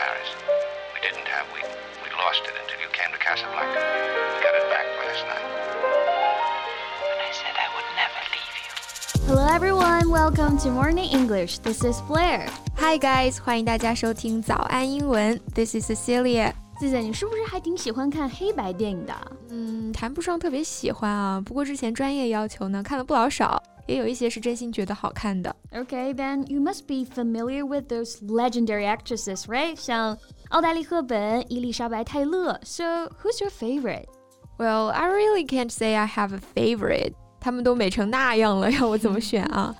Paris. We didn't have. We we lost it until you came to Casablanca. We got it back last night. And I said I would never leave you. Hello everyone, welcome to Morning English. This is Blair. Hi guys，欢迎大家收听早安英文。This is Cecilia。自仔，你是不是还挺喜欢看黑白电影的？嗯，谈不上特别喜欢啊，不过之前专业要求呢，看了不老少， 也有一些是真心觉得好看的。Okay, then you must be familiar with those legendary actresses, right? 像奥黛丽·赫本、伊丽莎白·泰勒。So, who's your favorite? Well, I really can't say I have a favorite. 他们都美成那样了，要我怎么选啊？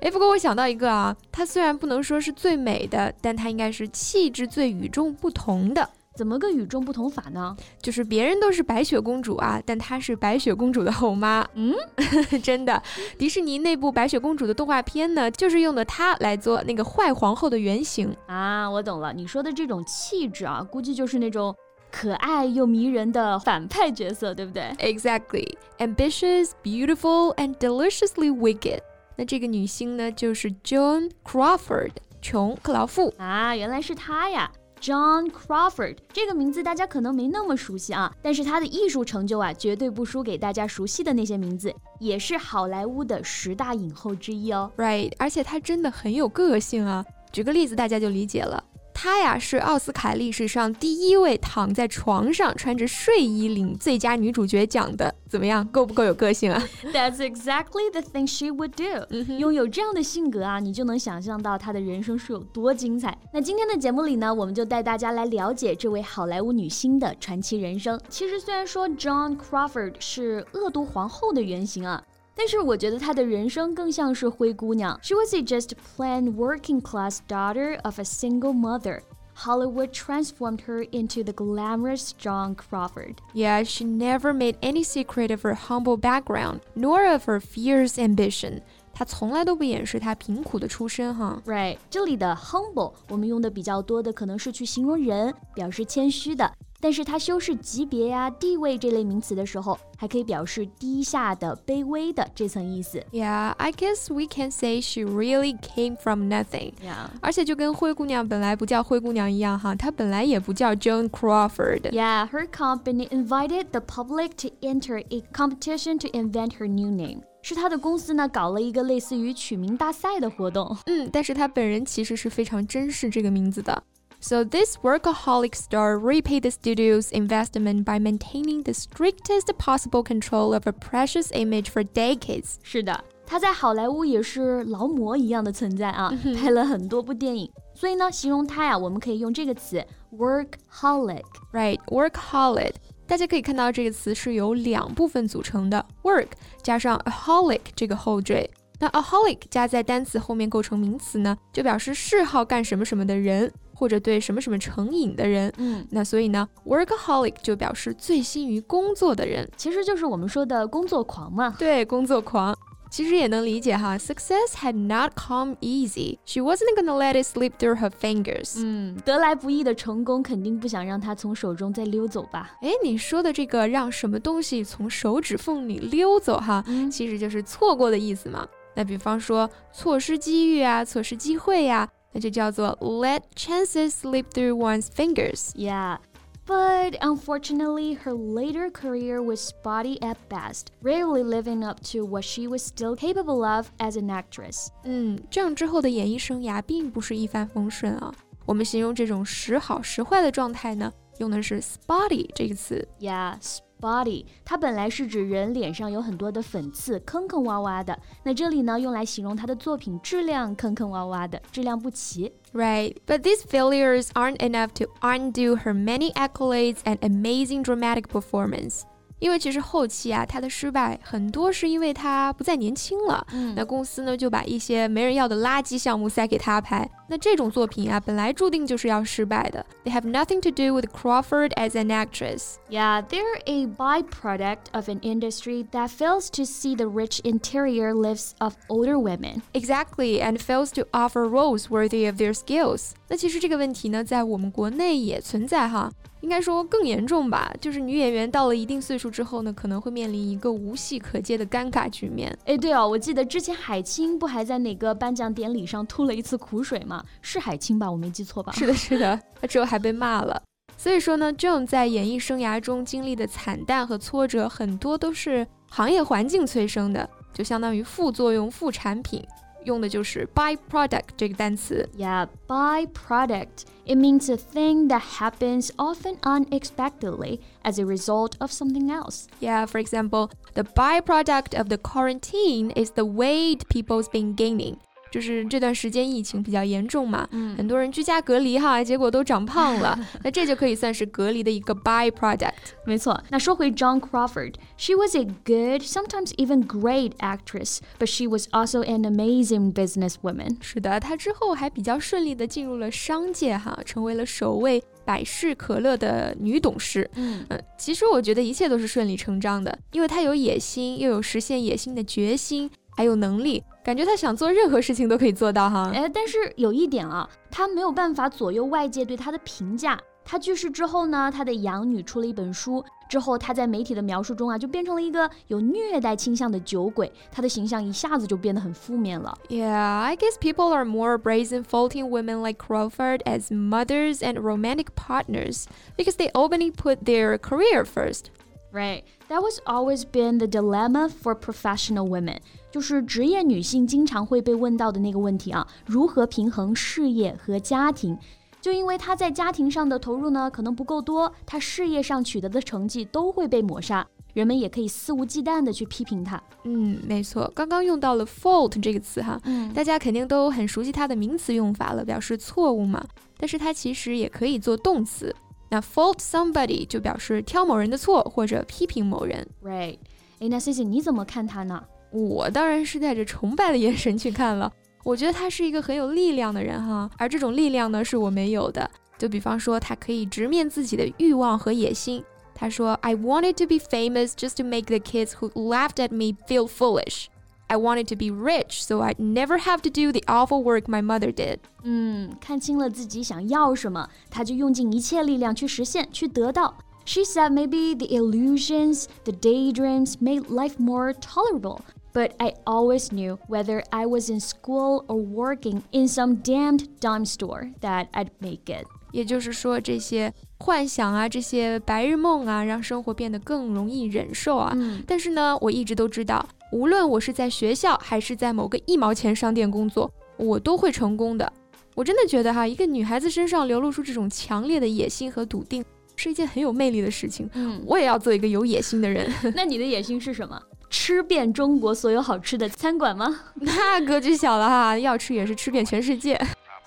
哎，不过我想到一个啊，她虽然不能说是最美的，但她应该是气质最与众不同的。 怎么个与众不同法呢？就是别人都是白雪公主啊，但她是白雪公主的后妈。嗯，真的，迪士尼那部白雪公主的动画片呢，就是用的她来做那个坏皇后的原型啊。我懂了，你说的这种气质啊，估计就是那种可爱又迷人的反派角色，对不对？Exactly, ambitious, beautiful, and deliciously wicked。那这个女星呢，就是 Joan Crawford，琼克劳馥啊，原来是她呀。John Crawford 这个名字大家可能没那么熟悉啊，但是他的艺术成就啊，绝对不输给大家熟悉的那些名字，也是好莱坞的十大影后之一哦。Right，而且他真的很有个性啊。举个例子，大家就理解了。她呀是奥斯卡历史上第一位躺在床上穿着睡衣领最佳女主角奖的，怎么样，够不够有个性啊？That's exactly the thing she would do。拥有这样的性格啊，你就能想象到她的人生是有多精彩。那今天的节目里呢，我们就带大家来了解这位好莱坞女星的传奇人生。其实虽然说 John Crawford 是恶毒皇后的原型啊。但是我觉得她的人生更像是灰姑娘。She was a just plain working class daughter of a single mother. Hollywood transformed her into the glamorous Joan Crawford. Yeah, she never made any secret of her humble background, nor of her fierce ambition. 她从来都不掩饰她贫苦的出身，哈。Right，这里的 humble 我们用的比较多的可能是去形容人，表示谦虚的。但是它修饰级别呀、地位这类名词的时候，还可以表示低下的、卑微的这层意思。Yeah, I guess we can say she really came from nothing. Yeah. 而且就跟灰姑娘本来不叫灰姑娘一样哈，她本来也不叫 Joan Crawford. Yeah, her company invited the public to enter a competition to invent her new name. 是她的公司呢搞了一个类似于取名大赛的活动。嗯，但是她本人其实是非常珍视这个名字的。so this workaholic star repaid the studio's investment by maintaining the strictest possible control of a precious image for decades. 是的，他在好莱坞也是劳模一样的存在啊，拍了很多部电影。所以呢，形容他呀，我们可以用这个词 workaholic。Right, workaholic。 大家可以看到这个词是由两部分组成的，work 加上 aholic 这个后缀。那 aholic 加在单词后面构成名词呢，就表示嗜好干什么什么的人。或者对什么什么成瘾的人，嗯，那所以呢，workaholic 就表示醉心于工作的人，其实就是我们说的工作狂嘛。对，工作狂，其实也能理解哈。Success had not come easy. She wasn't gonna let it slip through her fingers. 嗯，得来不易的成功肯定不想让它从手中再溜走吧？哎，你说的这个让什么东西从手指缝里溜走哈，其实就是错过的意思嘛。那比方说错失机遇啊，错失机会呀。那就叫做 let chances slip through one's fingers. Yeah. But unfortunately, her later career was spotty at best, rarely living up to what she was still capable of as an actress. 嗯，这样之后的演艺生涯并不是一帆风顺啊。我们形容这种时好时坏的状态呢，用的是 spotty 这个词。Yeah, Body，它本来是指人脸上有很多的粉刺，坑坑洼洼的。那这里呢，用来形容他的作品质量坑坑洼洼的，质量不齐。Right, but these failures aren't enough to undo her many accolades and amazing dramatic performance. 因为其实后期啊，他的失败很多是因为他不再年轻了。嗯，那公司呢就把一些没人要的垃圾项目塞给他拍。那这种作品啊，本来注定就是要失败的。They have nothing to do with Crawford as an actress. Yeah, they're a byproduct of an industry that fails to see the rich interior lives of older women. Exactly, and fails to offer roles worthy of their skills. 那其实这个问题呢，在我们国内也存在哈。应该说更严重吧，就是女演员到了一定岁数之后呢，可能会面临一个无戏可接的尴尬局面。哎，对哦，我记得之前海清不还在哪个颁奖典礼上吐了一次苦水吗？是海清吧？我没记错吧？是的，是的，她之后还被骂了。所以说呢，Joan 在演艺生涯中经历的惨淡和挫折，很多都是行业环境催生的，就相当于副作用、副产品。用的就是 byproduct 这个单词。Yeah, byproduct. It means a thing that happens often unexpectedly as a result of something else. Yeah, for example, the byproduct of the quarantine is the weight people's been gaining. 就是这段时间疫情比较严重嘛，嗯，很多人居家隔离哈，结果都长胖了，那这就可以算是隔离的一个 byproduct。没错，那说回 John Crawford，she was a good, sometimes even great actress, but she was also an amazing businesswoman。是的，她之后还比较顺利的进入了商界哈，成为了首位百事可乐的女董事。嗯嗯，其实我觉得一切都是顺理成章的，因为她有野心，又有实现野心的决心。还有能力，感觉他想做任何事情都可以做到哈。哎，但是有一点啊，他没有办法左右外界对他的评价。他去世之后呢，他的养女出了一本书，之后他在媒体的描述中啊，就变成了一个有虐待倾向的酒鬼，他的形象一下子就变得很负面了。Yeah, I guess people are more brazen faulting women like Crawford as mothers and romantic partners because they openly put their career first. Right, that was always been the dilemma for professional women. 就是职业女性经常会被问到的那个问题啊，如何平衡事业和家庭？就因为她在家庭上的投入呢，可能不够多，她事业上取得的成绩都会被抹杀，人们也可以肆无忌惮的去批评她。嗯，没错，刚刚用到了 fault 这个词哈，嗯，大家肯定都很熟悉它的名词用法了，表示错误嘛。但是它其实也可以做动词，那 fault somebody 就表示挑某人的错或者批评某人。Right，哎，那 C C 你怎么看他呢？我当然是带着崇拜的眼神去看了。我觉得他是一个很有力量的人哈，而这种力量呢是我没有的。就比方说，他可以直面自己的欲望和野心。他说：“I wanted to be famous just to make the kids who laughed at me feel foolish. I wanted to be rich so I'd never have to do the awful work my mother did.” 嗯，看清了自己想要什么，他就用尽一切力量去实现，去得到。She said maybe the illusions, the daydreams made life more tolerable but I always knew whether I was in school or working in some damned dime store that I'd make it. 也就是说，这些幻想啊，这些白日梦啊，让生活变得更容易忍受啊。嗯、但是呢，我一直都知道， 无论我是在学校还是在某个一毛钱商店工作，我都会成功的。我真的觉得哈，一个女孩子身上流露出这种强烈的野心和笃定，是一件很有魅力的事情。嗯，我也要做一个有野心的人。那你的野心是什么？吃遍中国所有好吃的餐馆吗？那格局小了哈，要吃也是吃遍全世界。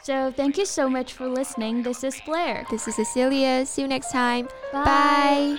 So thank you so much for listening. This is Blair. This is Cecilia. See you next time. Bye.